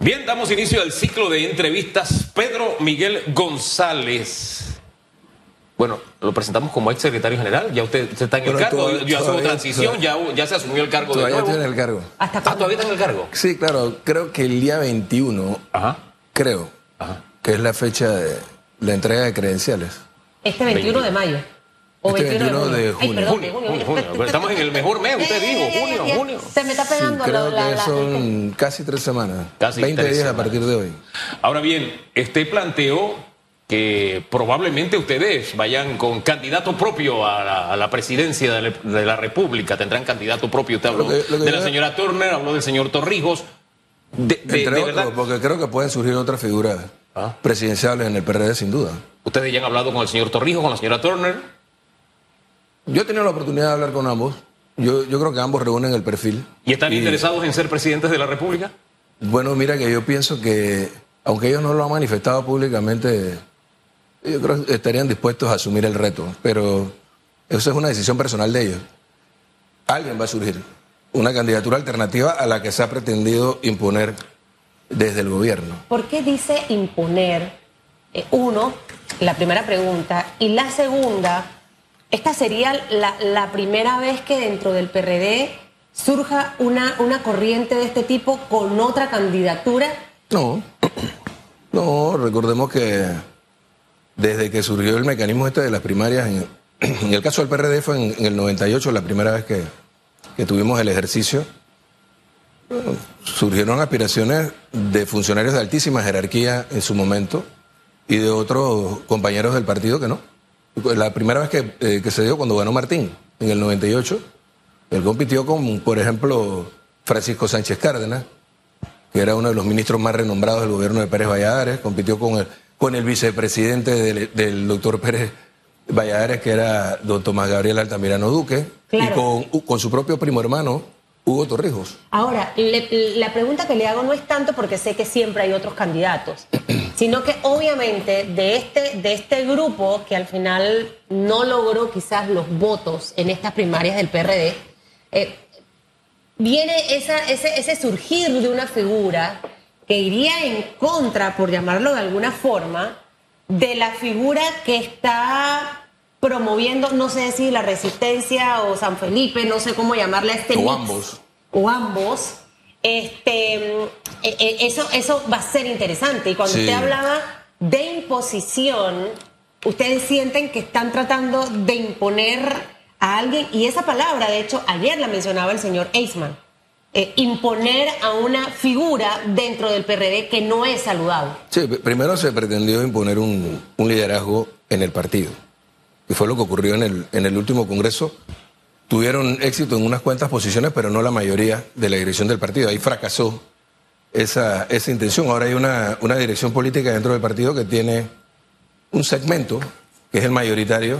Bien, damos inicio al ciclo de entrevistas. Pedro Miguel González. Bueno, lo presentamos como ex secretario general. Ya usted, está en el cargo. ya hubo transición, ya, ya, se asumió el cargo todavía de nuevo. Todavía en el cargo. ¿Hasta ah, todavía está en el cargo. Sí, claro. Creo que el día 21, Ajá. creo, Ajá. que es la fecha de la entrega de credenciales. Este 21 de mayo. O este 21 de, junio. junio, junio, Estamos en el mejor mes, usted dijo, junio, junio. Se me está pegando sí, creo que son casi tres semanas. Casi 20 días a partir de hoy. Ahora bien, este planteó que probablemente ustedes vayan con candidato propio a la, presidencia de la, República, tendrán candidato propio. Usted habló de la señora Turner, habló del señor Torrijos. De, Entre otros, porque creo que pueden surgir otras figuras ¿Ah? presidenciales en el PRD, sin duda. ¿Ustedes ya han hablado con el señor Torrijos, con la señora Turner? Yo he tenido la oportunidad de hablar con ambos. Yo, yo creo que ambos reúnen el perfil. ¿Y están interesados en ser presidentes de la República? Bueno, mira que yo pienso que, aunque ellos no lo han manifestado públicamente, yo creo que estarían dispuestos a asumir el reto. Pero eso es una decisión personal de ellos. Alguien va a surgir. Una candidatura alternativa a la que se ha pretendido imponer desde el gobierno. ¿Por qué dice imponer? Eh, uno, la primera pregunta. Y la segunda esta sería la, primera vez que dentro del PRD surja una, una corriente de este tipo con otra candidatura. No, no, recordemos que desde que surgió el mecanismo este de las primarias, en, el caso del PRD fue en, el 98 la primera vez que, tuvimos el ejercicio, surgieron aspiraciones de funcionarios de altísima jerarquía en su momento y de otros compañeros del partido que no. La primera vez eh, que, se dio cuando ganó Martín, en el 98, él compitió con, por ejemplo, Francisco Sánchez Cárdenas, que era uno de los ministros más renombrados del gobierno de Pérez Valladares, compitió con el, con el vicepresidente del, doctor Pérez Valladares, que era don Tomás Gabriel Altamirano Duque, y con, con su propio primo hermano, Hugo Torrijos. Ahora, la pregunta que le hago no es tanto porque sé que siempre hay otros candidatos, sino que obviamente de este, de este grupo que al final no logró quizás los votos en estas primarias del PRD, eh, viene esa, ese, ese surgir de una figura que iría en contra, por llamarlo de alguna forma, de la figura que está promoviendo, no sé si la resistencia o San Felipe, no sé cómo llamarle a este O ambos. O ambos. Este, eh, eh, eso, eso va a ser interesante. Y cuando usted hablaba de imposición, ustedes sienten que están tratando de imponer a alguien, y esa palabra, de hecho, ayer la mencionaba el señor Eisman, eh, imponer a una figura dentro del PRD que no es saludable. Sí, primero se pretendió imponer un, un liderazgo en el partido y fue lo que ocurrió en el, en el último Congreso, tuvieron éxito en unas cuantas posiciones, pero no la mayoría de la dirección del partido. Ahí fracasó esa, esa intención. Ahora hay una, una dirección política dentro del partido que tiene un segmento, que es el mayoritario,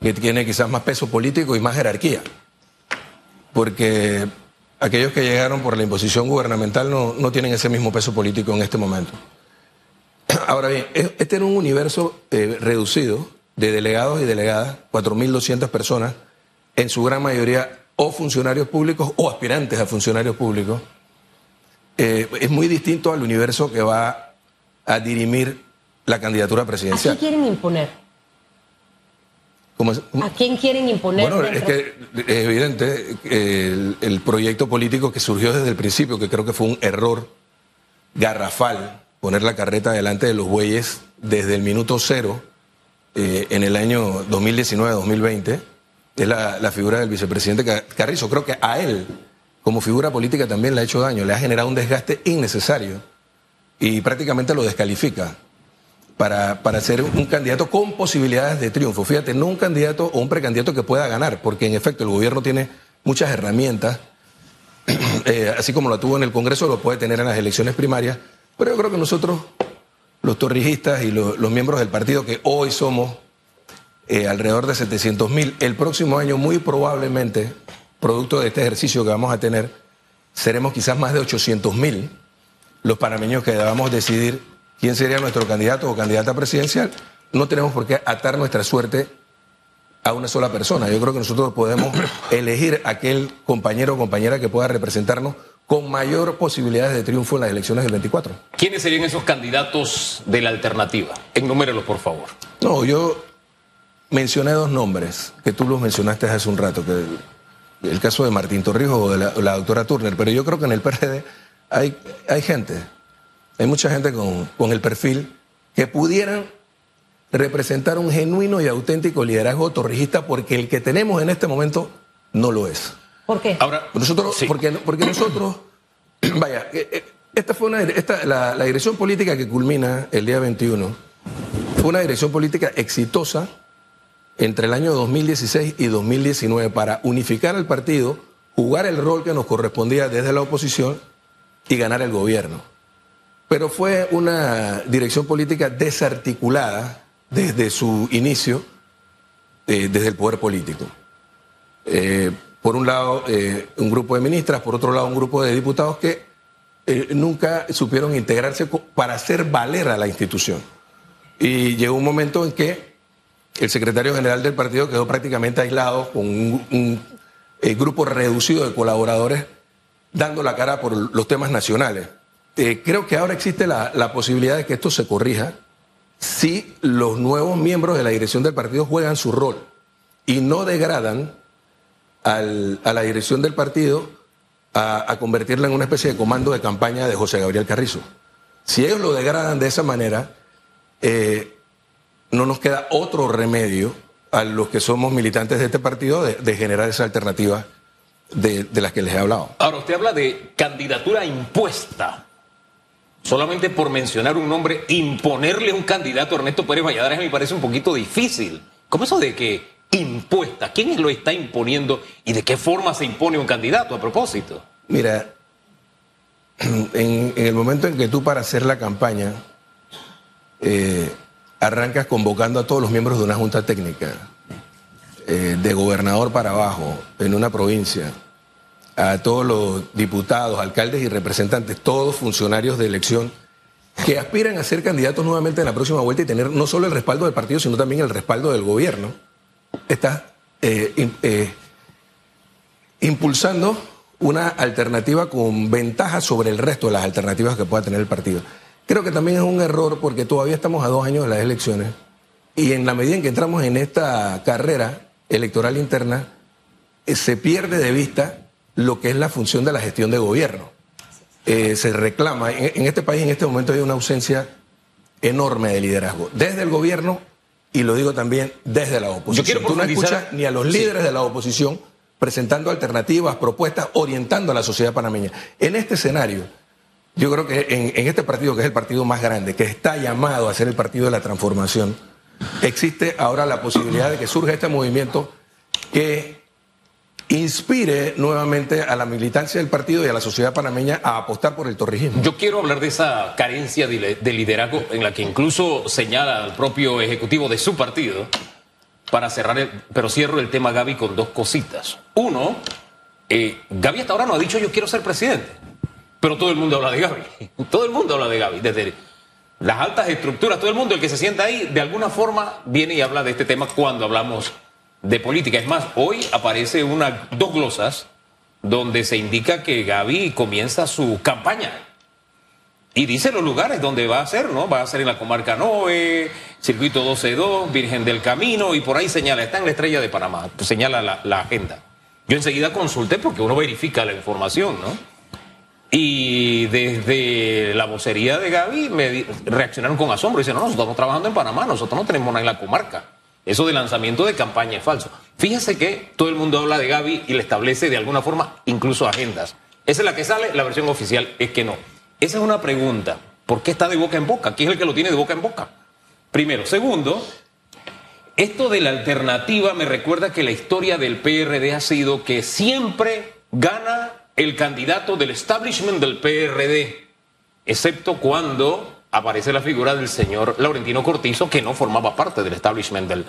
que tiene quizás más peso político y más jerarquía. Porque aquellos que llegaron por la imposición gubernamental no, no tienen ese mismo peso político en este momento. Ahora bien, este era un universo eh, reducido de delegados y delegadas, 4.200 personas, en su gran mayoría o funcionarios públicos o aspirantes a funcionarios públicos, eh, es muy distinto al universo que va a dirimir la candidatura presidencial. ¿A quién quieren imponer? ¿A quién quieren imponer? Bueno, es que es evidente el, el proyecto político que surgió desde el principio, que creo que fue un error garrafal poner la carreta delante de los bueyes desde el minuto cero eh, en el año 2019-2020 es la, figura del vicepresidente Carrizo. Creo que a él, como figura política, también le ha hecho daño, le ha generado un desgaste innecesario y prácticamente lo descalifica para, para ser un candidato con posibilidades de triunfo. Fíjate, no un candidato o un precandidato que pueda ganar, porque en efecto el gobierno tiene muchas herramientas, eh, así como lo tuvo en el Congreso, lo puede tener en las elecciones primarias, pero yo creo que nosotros los torrijistas y los, miembros del partido, que hoy somos eh, alrededor de 700 mil, el próximo año muy probablemente, producto de este ejercicio que vamos a tener, seremos quizás más de 800 mil los panameños que debamos decidir quién sería nuestro candidato o candidata presidencial. No tenemos por qué atar nuestra suerte a una sola persona. Yo creo que nosotros podemos elegir aquel compañero o compañera que pueda representarnos con mayor posibilidades de triunfo en las elecciones del 24. ¿Quiénes serían esos candidatos de la alternativa? Enumérelos, por favor. No, yo mencioné dos nombres, que tú los mencionaste hace un rato, que el, caso de Martín Torrijos o de la, doctora Turner, pero yo creo que en el PRD hay, hay gente, hay mucha gente con, con el perfil que pudieran representar un genuino y auténtico liderazgo torrijista porque el que tenemos en este momento no lo es. ¿Por qué? Ahora, nosotros, porque, porque nosotros, vaya, eh, eh, esta fue una, esta, la, la dirección política que culmina el día 21 fue una dirección política exitosa entre el año 2016 y 2019 para unificar al partido, jugar el rol que nos correspondía desde la oposición y ganar el gobierno. Pero fue una dirección política desarticulada desde su inicio, eh, desde el poder político. Eh, por un lado, eh, un grupo de ministras, por otro lado, un grupo de diputados que nunca supieron integrarse para hacer valer a la institución. Y llegó un momento en que el secretario general del partido quedó prácticamente aislado con un, grupo reducido de colaboradores dando la cara por los temas nacionales. creo que ahora existe la posibilidad de que esto se corrija si los nuevos miembros de la dirección del partido juegan su rol y no degradan a la dirección del partido a, convertirla en una especie de comando de campaña de José Gabriel Carrizo. Si ellos lo degradan de esa manera, eh, no nos queda otro remedio a los que somos militantes de este partido de, generar esa alternativa de, de las que les he hablado. Ahora, usted habla de candidatura impuesta solamente por mencionar un nombre, imponerle un candidato a Ernesto Pérez Valladares me parece un poquito difícil. ¿Cómo eso de que impuesta? ¿Quién lo está imponiendo y de qué forma se impone un candidato a propósito? Mira, en, el momento en que tú para hacer la campaña eh, arrancas convocando a todos los miembros de una junta técnica, eh, de gobernador para abajo, en una provincia, a todos los diputados, alcaldes y representantes, todos funcionarios de elección, que aspiran a ser candidatos nuevamente en la próxima vuelta y tener no solo el respaldo del partido, sino también el respaldo del gobierno, está eh, eh, impulsando una alternativa con ventaja sobre el resto de las alternativas que pueda tener el partido. Creo que también es un error porque todavía estamos a dos años de las elecciones y en la medida en que entramos en esta carrera electoral interna, eh, se pierde de vista lo que es la función de la gestión de gobierno. Eh, se reclama, en, este país en este momento hay una ausencia enorme de liderazgo, desde el gobierno y lo digo también desde la oposición. Tú no escuchas ni a los líderes de la oposición presentando alternativas, propuestas, orientando a la sociedad panameña. En este escenario, yo creo que en, este partido, que es el partido más grande, que está llamado a ser el partido de la transformación, existe ahora la posibilidad de que surja este movimiento que inspire nuevamente a la militancia del partido y a la sociedad panameña a apostar por el torrijismo. Yo quiero hablar de esa carencia de liderazgo en la que incluso señala el propio ejecutivo de su partido para cerrar, pero cierro el tema Gaby con dos cositas. Uno, eh, Gaby hasta ahora no ha dicho yo quiero ser presidente, pero todo el mundo habla de Gaby, todo el mundo habla de Gaby, desde las altas estructuras, todo el mundo, el que se sienta ahí, de alguna forma viene y habla de este tema cuando hablamos de política. Es más, hoy aparece una, dos glosas donde se indica que Gaby comienza su campaña. Y dice los lugares donde va a ser, ¿no? Va a ser en la comarca Noe, Circuito 12-2, Virgen del Camino, y por ahí señala, está en la estrella de Panamá, señala la, la agenda. Yo enseguida consulté porque uno verifica la información, ¿no? Y desde la vocería de Gaby me reaccionaron con asombro. Dicen, no, nosotros estamos trabajando en Panamá, nosotros no tenemos nada en la comarca. Eso de lanzamiento de campaña es falso. Fíjese que todo el mundo habla de Gaby y le establece de alguna forma incluso agendas. Esa es la que sale, la versión oficial es que no. Esa es una pregunta. ¿Por qué está de boca en boca? ¿Quién es el que lo tiene de boca en boca? Primero. Segundo, esto de la alternativa me recuerda que la historia del PRD ha sido que siempre gana el candidato del establishment del PRD, excepto cuando aparece la figura del señor Laurentino Cortizo, que no formaba parte del establishment del,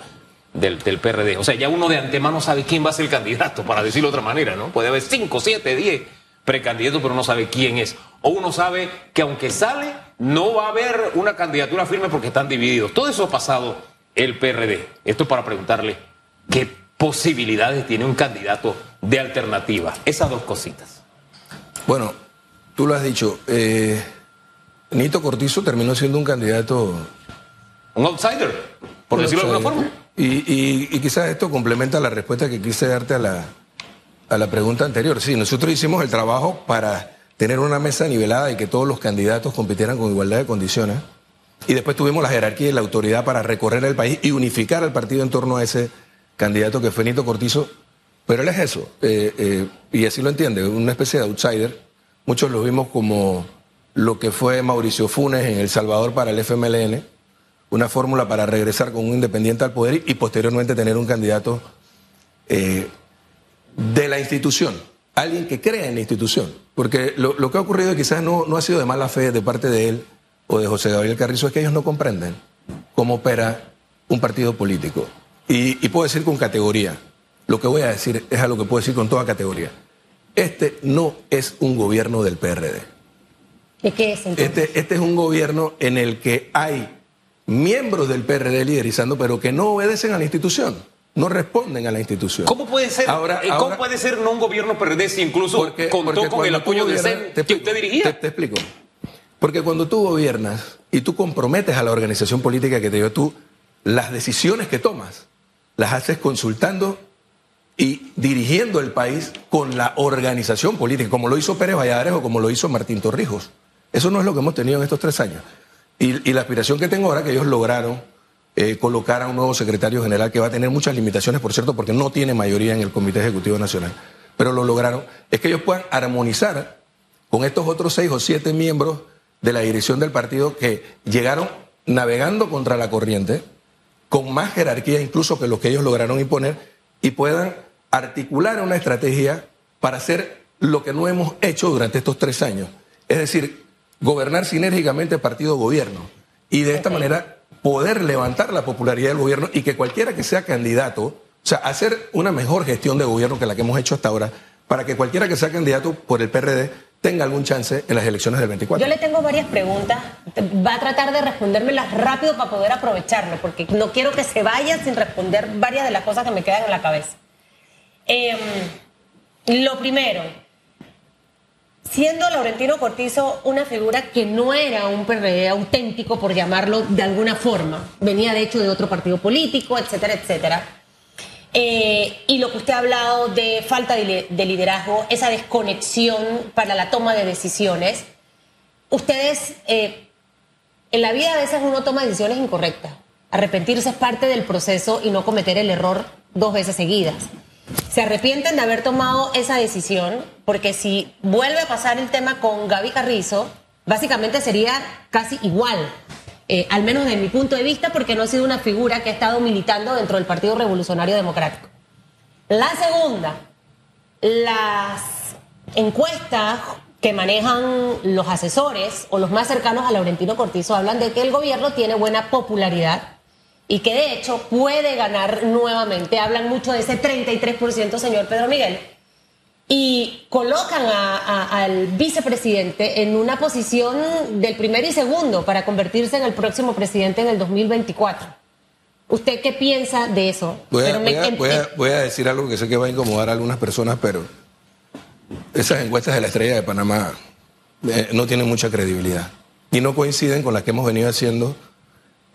del, PRD. O sea, ya uno de antemano sabe quién va a ser el candidato, para decirlo de otra manera, ¿no? Puede haber 5, 7, 10 precandidatos, pero no sabe quién es. O uno sabe que aunque sale, no va a haber una candidatura firme porque están divididos. Todo eso ha pasado el PRD. Esto es para preguntarle qué posibilidades tiene un candidato de alternativa. Esas dos cositas. Bueno, tú lo has dicho. Eh, Nito Cortizo terminó siendo un candidato. Un outsider, por decirlo de alguna forma. Y, y, quizás esto complementa la respuesta que quise darte a la, a la pregunta anterior. Sí, nosotros hicimos el trabajo para tener una mesa nivelada y que todos los candidatos compitieran con igualdad de condiciones. Y después tuvimos la jerarquía y la autoridad para recorrer el país y unificar al partido en torno a ese candidato que fue Nito Cortizo. Pero él es eso, eh, eh, y así lo entiende, una especie de outsider. Muchos lo vimos como lo que fue Mauricio Funes en El Salvador para el FMLN, una fórmula para regresar con un independiente al poder y posteriormente tener un candidato eh, de la institución, alguien que crea en la institución. Porque lo, que ha ocurrido quizás no, no ha sido de mala fe de parte de él o de José Gabriel Carrizo, es que ellos no comprenden cómo opera un partido político. Y, y puedo decir con categoría, lo que voy a decir es algo que puedo decir con toda categoría. Este no es un gobierno del PRD. ¿De qué es Este, este es un gobierno en el que hay miembros del PRD liderizando, pero que no obedecen a la institución no responden a la institución. ¿Cómo puede ser, ahora, eh, ¿cómo puede ser no un gobierno PRD si incluso contó con el apoyo de CEN que usted dirigía? Te, explico. Porque cuando tú gobiernas y tú comprometes a la organización política que te dio tú, las decisiones que tomas las haces consultando y dirigiendo el país con la organización política, como lo hizo Pérez Valladares o como lo hizo Martín Torrijos. Eso no es lo que hemos tenido en estos tres años. Y, la aspiración que tengo ahora, que ellos lograron eh, colocar a un nuevo secretario general que va a tener muchas limitaciones, por cierto, porque no tiene mayoría en el Comité Ejecutivo Nacional, pero lo lograron, es que ellos puedan armonizar con estos otros seis o siete miembros de la dirección del partido que llegaron navegando contra la corriente, con más jerarquía incluso que los que ellos lograron imponer, y puedan articular una estrategia para hacer lo que no hemos hecho durante estos tres años. Es decir, gobernar sinérgicamente partido-gobierno. Y de esta manera poder levantar la popularidad del gobierno y que cualquiera que sea candidato, o sea, hacer una mejor gestión de gobierno que la que hemos hecho hasta ahora, para que cualquiera que sea candidato por el PRD tenga algún chance en las elecciones del 24. Yo le tengo varias preguntas. Va a tratar de respondérmelas rápido para poder aprovecharlo, porque no quiero que se vaya sin responder varias de las cosas que me quedan en la cabeza. Em, lo primero, siendo Laurentino Cortizo una figura que no era un PRD auténtico, por llamarlo de alguna forma, venía de hecho de otro partido político, etcétera, etcétera. Eh, y lo que usted ha hablado de falta de, liderazgo, esa desconexión para la toma de decisiones, ustedes, eh, en la vida a veces uno toma decisiones incorrectas. Arrepentirse es parte del proceso y no cometer el error dos veces seguidas se arrepienten de haber tomado esa decisión, porque si vuelve a pasar el tema con Gaby Carrizo, básicamente sería casi igual, eh, al menos desde mi punto de vista, porque no ha sido una figura que ha estado militando dentro del Partido Revolucionario Democrático. La segunda, las encuestas que manejan los asesores o los más cercanos a Laurentino Cortizo hablan de que el gobierno tiene buena popularidad y que de hecho puede ganar nuevamente. Hablan mucho de ese 33%, señor Pedro Miguel. Y colocan al vicepresidente en una posición del primero y segundo para convertirse en el próximo presidente en el 2024. ¿Usted qué piensa de eso? Voy a, decir algo que sé que va a incomodar a algunas personas, pero esas encuestas de la estrella de Panamá eh, no tienen mucha credibilidad y no coinciden con las que hemos venido haciendo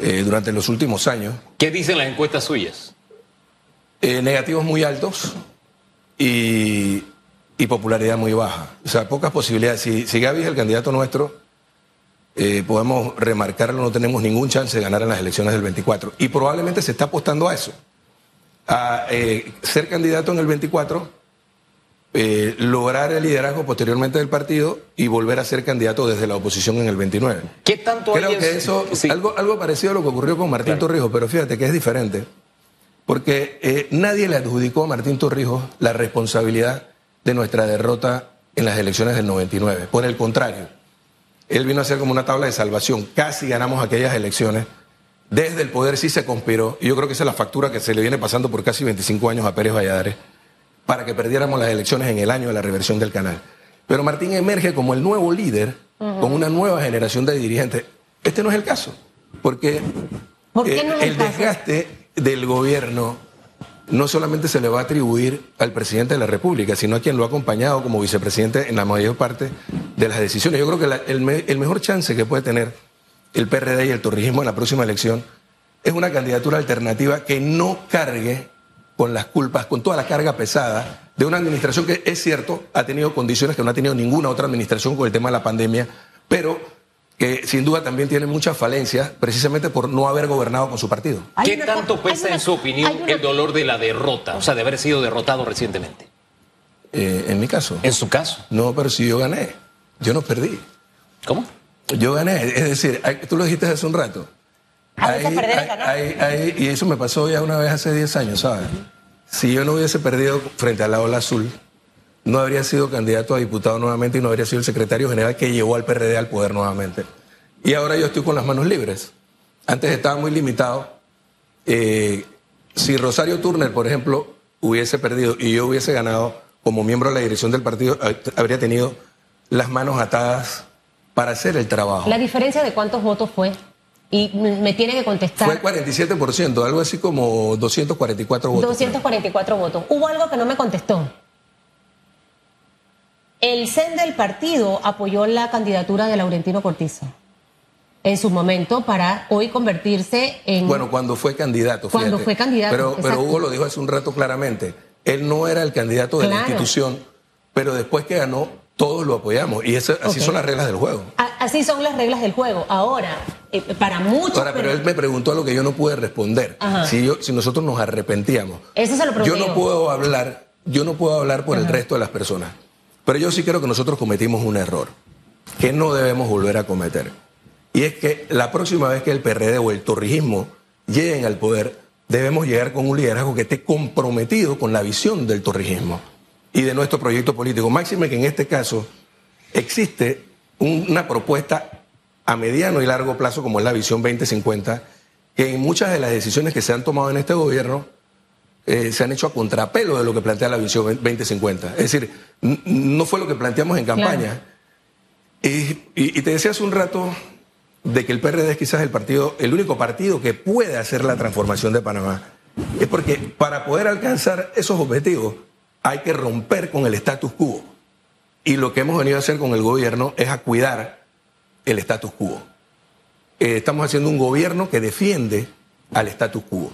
eh, durante los últimos años. ¿Qué dicen las encuestas suyas? Eh, negativos muy altos y, popularidad muy baja. O sea, pocas posibilidades. Si, si Gaby es el candidato nuestro, eh, podemos remarcarlo, no tenemos ningún chance de ganar en las elecciones del 24. Y probablemente se está apostando a eso, a ser candidato en el 24 eh, lograr el liderazgo posteriormente del partido y volver a ser candidato desde la oposición en el 29. ¿Qué tanto Creo que eso, algo, algo parecido a lo que ocurrió con Martín Torrijos, pero fíjate que es diferente, porque eh, nadie le adjudicó a Martín Torrijos la responsabilidad de nuestra derrota en las elecciones del 99. Por el contrario, él vino a ser como una tabla de salvación. Casi ganamos aquellas elecciones. Desde el poder sí se conspiró, y yo creo que esa es la factura que se le viene pasando por casi 25 años a Pérez Valladares para que perdiéramos las elecciones en el año de la reversión del canal. Pero Martín emerge como el nuevo líder, con una nueva generación de dirigentes. Este no es el caso, porque ¿Por qué no el, desgaste del gobierno no solamente se le va a atribuir al presidente de la República, sino a quien lo ha acompañado como vicepresidente en la mayor parte de las decisiones. Yo creo que el, el, mejor chance que puede tener el PRD y el torrijismo en la próxima elección es una candidatura alternativa que no cargue con las culpas, con toda la carga pesada de una administración que es cierto, ha tenido condiciones que no ha tenido ninguna otra administración con el tema de la pandemia, pero que sin duda también tiene muchas falencias precisamente por no haber gobernado con su partido. ¿Qué tanto pesa en su opinión el dolor de la derrota, o sea, de haber sido derrotado recientemente? Eh, en mi caso. ¿En su caso? No, pero si yo gané, yo no perdí. ¿Cómo? Yo gané, es decir, tú lo dijiste hace un rato. y eso me pasó ya una vez hace 10 años, ¿sabes? Si yo no hubiese perdido frente a la ola azul, no habría sido candidato a diputado nuevamente y no habría sido el secretario general que llevó al PRD al poder nuevamente. Y ahora yo estoy con las manos libres. Antes estaba muy limitado. Eh, si Rosario Turner, por ejemplo, hubiese perdido y yo hubiese ganado como miembro de la dirección del partido, habría tenido las manos atadas para hacer el trabajo. ¿La diferencia de cuántos votos fue? Y me tiene que contestar. Fue 47%, algo así como 244 votos. 244 votos. Hubo algo que no me contestó. El CEN del partido apoyó la candidatura de Laurentino Cortizo en su momento para hoy convertirse en... Bueno, cuando fue candidato. Cuando fue candidato. Pero, pero, Hugo lo dijo hace un rato claramente. Él no era el candidato de la institución, pero después que ganó, todos lo apoyamos. Y eso, así son las reglas del juego. Así son las reglas del juego. Ahora, eh, para muchos... Ahora, pero... él me preguntó a lo que yo no pude responder. Si, yo, si nosotros nos arrepentíamos. Eso se lo Yo no puedo hablar, yo no puedo hablar por el resto de las personas. Pero yo sí creo que nosotros cometimos un error que no debemos volver a cometer. Y es que la próxima vez que el PRD o el torrijismo lleguen al poder, debemos llegar con un liderazgo que esté comprometido con la visión del torrijismo y de nuestro proyecto político. Máxime que en este caso existe una propuesta a mediano y largo plazo, como es la visión 2050, que en muchas de las decisiones que se han tomado en este gobierno eh, se han hecho a contrapelo de lo que plantea la visión 2050. Es decir, no fue lo que planteamos en campaña. Y, te decía hace un rato de que el PRD es quizás el partido, el único partido que puede hacer la transformación de Panamá. Es porque para poder alcanzar esos objetivos hay que romper con el status quo. Y lo que hemos venido a hacer con el gobierno es a cuidar el status quo. Eh, estamos haciendo un gobierno que defiende al status quo.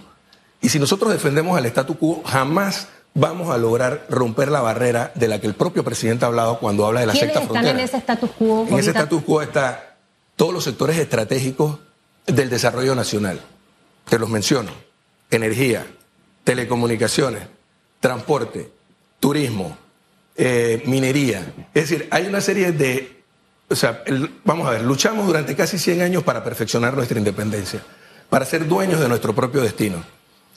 Y si nosotros defendemos al statu quo, jamás vamos a lograr romper la barrera de la que el propio presidente ha hablado cuando habla de la sexta frontera. están en ese status quo? En ese status quo está todos los sectores estratégicos del desarrollo nacional. Te los menciono. Energía, telecomunicaciones, transporte, turismo, eh, minería. Es decir, hay una serie de... O sea, vamos a ver, luchamos durante casi 100 años para perfeccionar nuestra independencia, para ser dueños de nuestro propio destino.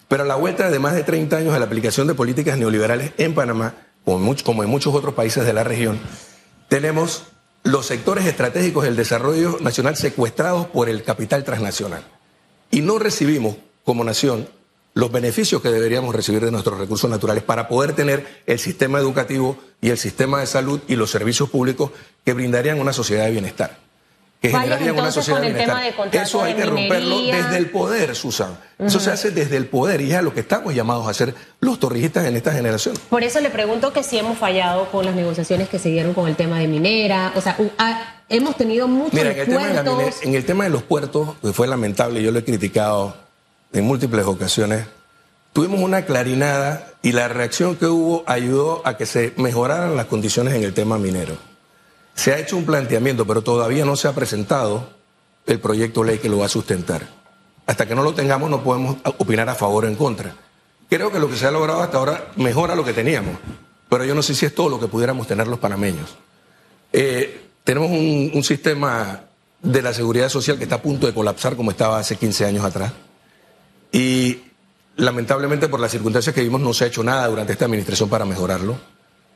Pero a la vuelta de más de 30 años de la aplicación de políticas neoliberales en Panamá, como en muchos otros países de la región, tenemos los sectores estratégicos del desarrollo nacional secuestrados por el capital transnacional. Y no recibimos como nación los beneficios que deberíamos recibir de nuestros recursos naturales para poder tener el sistema educativo y el sistema de salud y los servicios públicos que brindarían una sociedad de bienestar que generarían una sociedad de Eso hay que romperlo desde el poder, Susan. Eso se hace desde el poder y es a lo que estamos llamados a hacer los torrijistas en esta generación. Por eso le pregunto que si hemos fallado con las negociaciones que se dieron con el tema de minera. O sea, hemos tenido muchos Mira, en el, tema de en el tema de los puertos, que fue lamentable, yo lo he criticado en múltiples ocasiones, tuvimos una clarinada y la reacción que hubo ayudó a que se mejoraran las condiciones en el tema minero. Se ha hecho un planteamiento, pero todavía no se ha presentado el proyecto ley que lo va a sustentar. Hasta que no lo tengamos no podemos opinar a favor o en contra. Creo que lo que se ha logrado hasta ahora mejora lo que teníamos, pero yo no sé si es todo lo que pudiéramos tener los panameños. Eh, tenemos un, un sistema de la seguridad social que está a punto de colapsar como estaba hace 15 años atrás. Y lamentablemente por las circunstancias que vimos no se ha hecho nada durante esta administración para mejorarlo.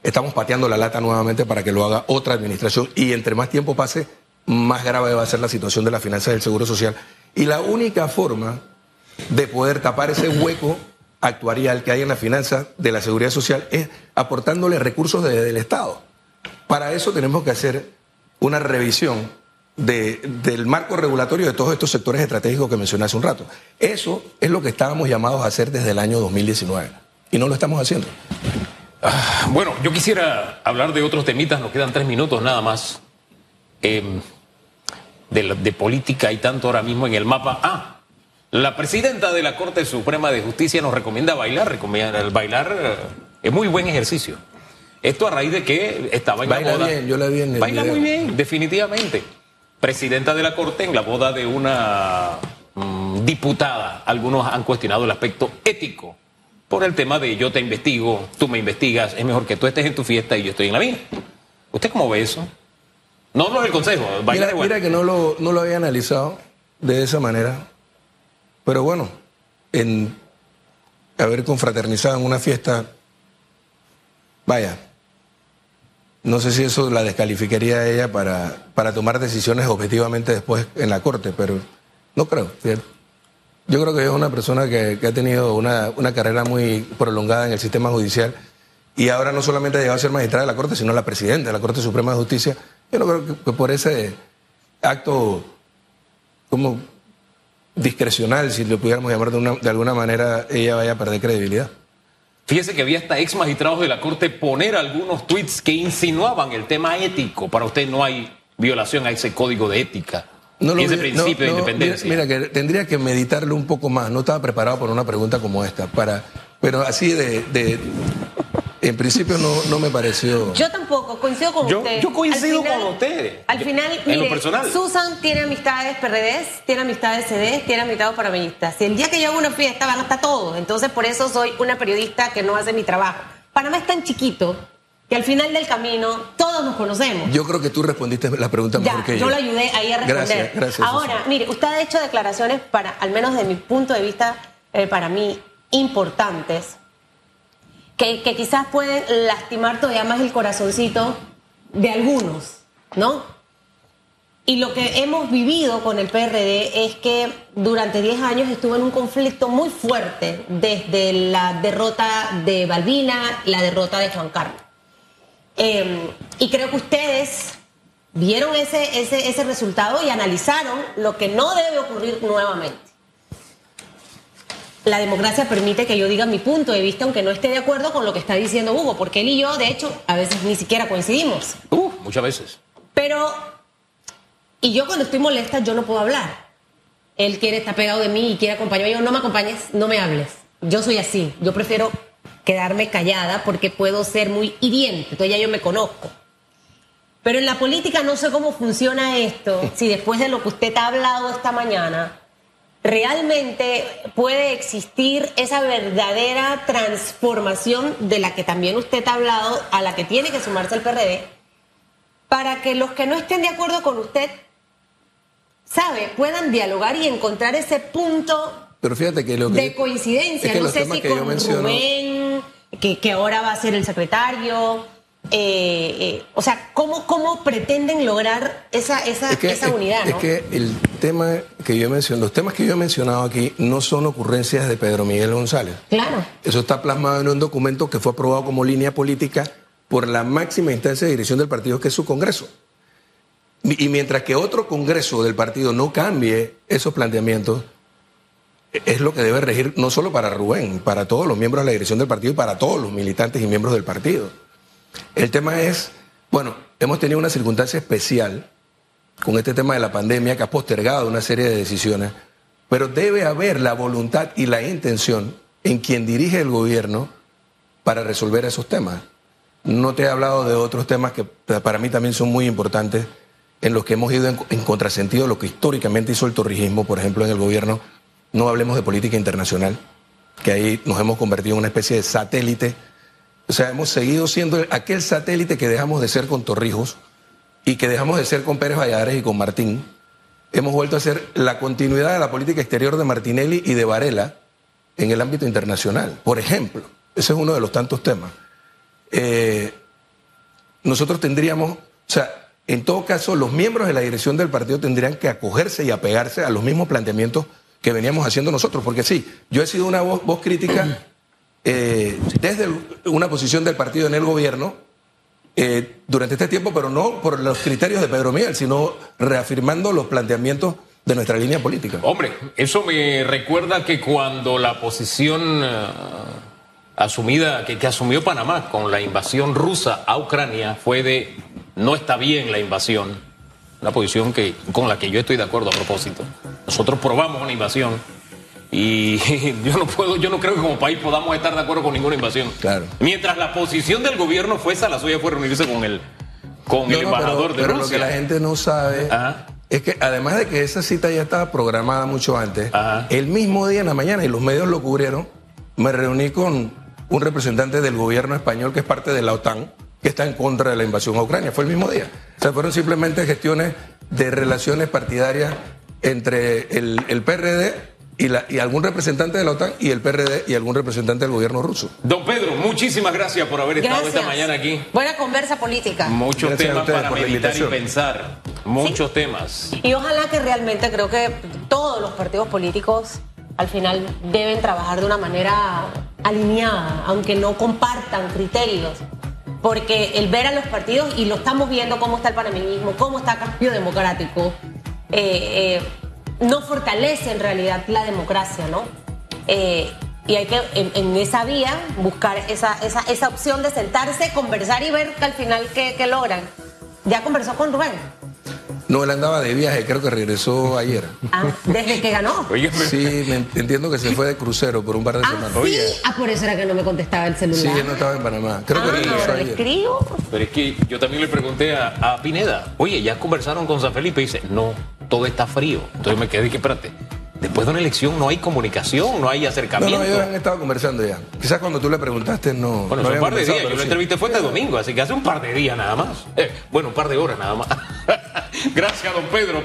Estamos pateando la lata nuevamente para que lo haga otra administración y entre más tiempo pase, más grave va a ser la situación de las finanzas del Seguro Social. Y la única forma de poder tapar ese hueco actuarial que hay en la finanza de la Seguridad Social es aportándole recursos desde el Estado. Para eso tenemos que hacer una revisión del marco regulatorio de todos estos sectores estratégicos que mencioné hace un rato. Eso es lo que estábamos llamados a hacer desde el año 2019. y no lo estamos haciendo. Ah, bueno, yo quisiera hablar de otros temitas, nos quedan tres minutos nada más. Em, de, política y tanto ahora mismo en el mapa. Ah, la presidenta de la Corte Suprema de Justicia nos recomienda bailar, recomienda el bailar eh, es muy buen ejercicio. Esto a raíz de que estaba en Baila la boda. bien, yo la vi en el Baila muy bien, definitivamente. Presidenta de la Corte en la boda de una mm, diputada. Algunos han cuestionado el aspecto ético por el tema de yo te investigo, tú me investigas, es mejor que tú estés en tu fiesta y yo estoy en la mía. ¿Usted cómo ve eso? No, no es el consejo. Mira, mira, que no lo, no lo había analizado de esa manera. Pero bueno, en haber confraternizado en una fiesta, vaya, no sé si eso la descalificaría a ella para, para tomar decisiones objetivamente después en la corte, pero no creo. Yo creo que es una persona que, ha tenido una, una, carrera muy prolongada en el sistema judicial y ahora no solamente ha llegado a ser magistrada de la Corte, sino la presidenta de la Corte Suprema de Justicia yo no creo que, por ese acto como discrecional, si lo pudiéramos llamar de, de alguna manera, ella vaya a perder credibilidad. Fíjese que había hasta ex magistrados de la Corte poner algunos tweets que insinuaban el tema ético. Para usted no hay violación a ese código de ética. No y ese principio de independencia. Mira, que tendría que meditarlo un poco más. No estaba preparado para una pregunta como esta. Para, pero así de, en principio no, no me pareció. Yo tampoco, coincido con usted. Yo coincido con usted. Al final, en lo personal. Susan tiene amistades PRDs, tiene amistades CDs, tiene amistades parameñistas. Si el día que yo hago una fiesta van hasta todos. Entonces, por eso soy una periodista que no hace mi trabajo. Panamá es tan chiquito que al final del camino todos nos conocemos. Yo creo que tú respondiste la pregunta mejor que yo. Yo lo ayudé ahí a responder. Gracias, gracias. Ahora, mire, usted ha hecho declaraciones para, al menos de mi punto de vista, eh, para mí, importantes que, quizás pueden lastimar todavía más el corazoncito de algunos, ¿no? Y lo que hemos vivido con el PRD es que durante 10 años estuvo en un conflicto muy fuerte desde la derrota de Balbina, la derrota de Juan Carlos. Em, y creo que ustedes vieron ese, ese, ese resultado y analizaron lo que no debe ocurrir nuevamente la democracia permite que yo diga mi punto de vista, aunque no esté de acuerdo con lo que está diciendo Hugo, porque él y yo, de hecho, a veces ni siquiera coincidimos. Uh, muchas veces. Pero, y yo cuando estoy molesta, yo no puedo hablar. Él quiere estar pegado de mí y quiere acompañarme. Yo, no me acompañes, no me hables. Yo soy así. Yo prefiero quedarme callada porque puedo ser muy hiriente. Entonces ya yo me conozco. Pero en la política no sé cómo funciona esto. Si después de lo que usted ha hablado esta mañana, realmente puede existir esa verdadera transformación de la que también usted ha hablado, a la que tiene que sumarse el PRD, para que los que no estén de acuerdo con usted, sabe, puedan dialogar y encontrar ese punto Pero fíjate que lo de coincidencia. no sé si con Rubén, que, que ahora va a ser el secretario, eh, eh, o sea, ¿cómo, ¿cómo pretenden lograr esa, esa, esa unidad? Es, que el tema que yo menciono, los temas que yo he mencionado aquí no son ocurrencias de Pedro Miguel González. Claro. Eso está plasmado en un documento que fue aprobado como línea política por la máxima instancia de dirección del partido, que es su Congreso. Y mientras que otro Congreso del partido no cambie esos planteamientos, e, es lo que debe regir no solo para Rubén, para todos los miembros de la dirección del partido y para todos los militantes y miembros del partido. El tema es, bueno, hemos tenido una circunstancia especial con este tema de la pandemia que ha postergado una serie de decisiones, pero debe haber la voluntad y la intención en quien dirige el gobierno para resolver esos temas. No te he hablado de otros temas que para mí también son muy importantes, en los que hemos ido en, contrasentido de lo que históricamente hizo el torrijismo, por ejemplo, en el gobierno. No hablemos de política internacional, que ahí nos hemos convertido en una especie de satélite o sea, hemos seguido siendo aquel satélite que dejamos de ser con Torrijos y que dejamos de ser con Pérez Valladares y con Martín. Hemos vuelto a ser la continuidad de la política exterior de Martinelli y de Varela en el ámbito internacional. Por ejemplo, ese es uno de los tantos temas. Eh, nosotros tendríamos, o sea, en todo caso, los miembros de la dirección del partido tendrían que acogerse y apegarse a los mismos planteamientos que veníamos haciendo nosotros, porque sí, yo he sido una voz crítica eh, desde una posición del partido en el gobierno eh, durante este tiempo, pero no por los criterios de Pedro Miguel, sino reafirmando los planteamientos de nuestra línea política. Hombre, eso me recuerda que cuando la posición eh, asumida que, asumió Panamá con la invasión rusa a Ucrania fue de no está bien la invasión, una posición que, con la que yo estoy de acuerdo a propósito. Nosotros probamos una invasión y yo no puedo, yo no creo que como país podamos estar de acuerdo con ninguna invasión. Claro. Mientras la posición del gobierno fue esa, la suya fue reunirse con el, con el No, no, embajador pero, de pero Rusia. lo que la gente no sabe Ajá. es que además de que esa cita ya estaba programada mucho antes, Ajá. el mismo día en la mañana, y los medios lo cubrieron, me reuní con un representante del gobierno español que es parte de la OTAN, que está en contra de la invasión a Ucrania. Fue el mismo día. O sea, fueron simplemente gestiones de relaciones partidarias entre el, el PRD y, la- y algún representante de la OTAN y el PRD y algún representante del gobierno ruso. Don Pedro, muchísimas gracias por haber estado esta mañana aquí. Buena conversa política. Muchos Gracias temas para por la meditar y pensar. Muchos temas. Y ojalá que realmente creo que todos los partidos políticos al final deben trabajar de una manera alineada, aunque no compartan criterios. Porque el ver a los partidos, y lo estamos viendo cómo está el panameñismo, cómo está el cambio democrático, eh, eh, no fortalece en realidad la democracia, ¿no? Eh, y hay que, en, en esa vía, buscar esa, esa, esa opción de sentarse, conversar y ver que al final qué, qué logran. Ya conversó con Rubén. No, él andaba de viaje, creo que regresó ayer. Ah, desde que ganó. Oye, Sí, me entiendo que se fue de crucero por un par de Ah, semanas. sí. Oye. Ah, por eso era que no me contestaba el celular. Sí, él no estaba en Panamá. Creo que ah, regresó ayer. escribo. Pero es que yo también le pregunté a, a Pineda, oye, ¿ya conversaron con San Felipe? Y dice, no, todo está frío. Entonces me quedé y dije, espérate, después de una elección no hay comunicación, no hay No, acercamiento. no, ellos han estado conversando ya. Quizás cuando tú le preguntaste no. Bueno, no hace un par de días. Yo la sí. entrevisté fue este domingo, así que hace un par de días nada más. Eh, bueno, un par de horas nada más. Gracias, don Pedro.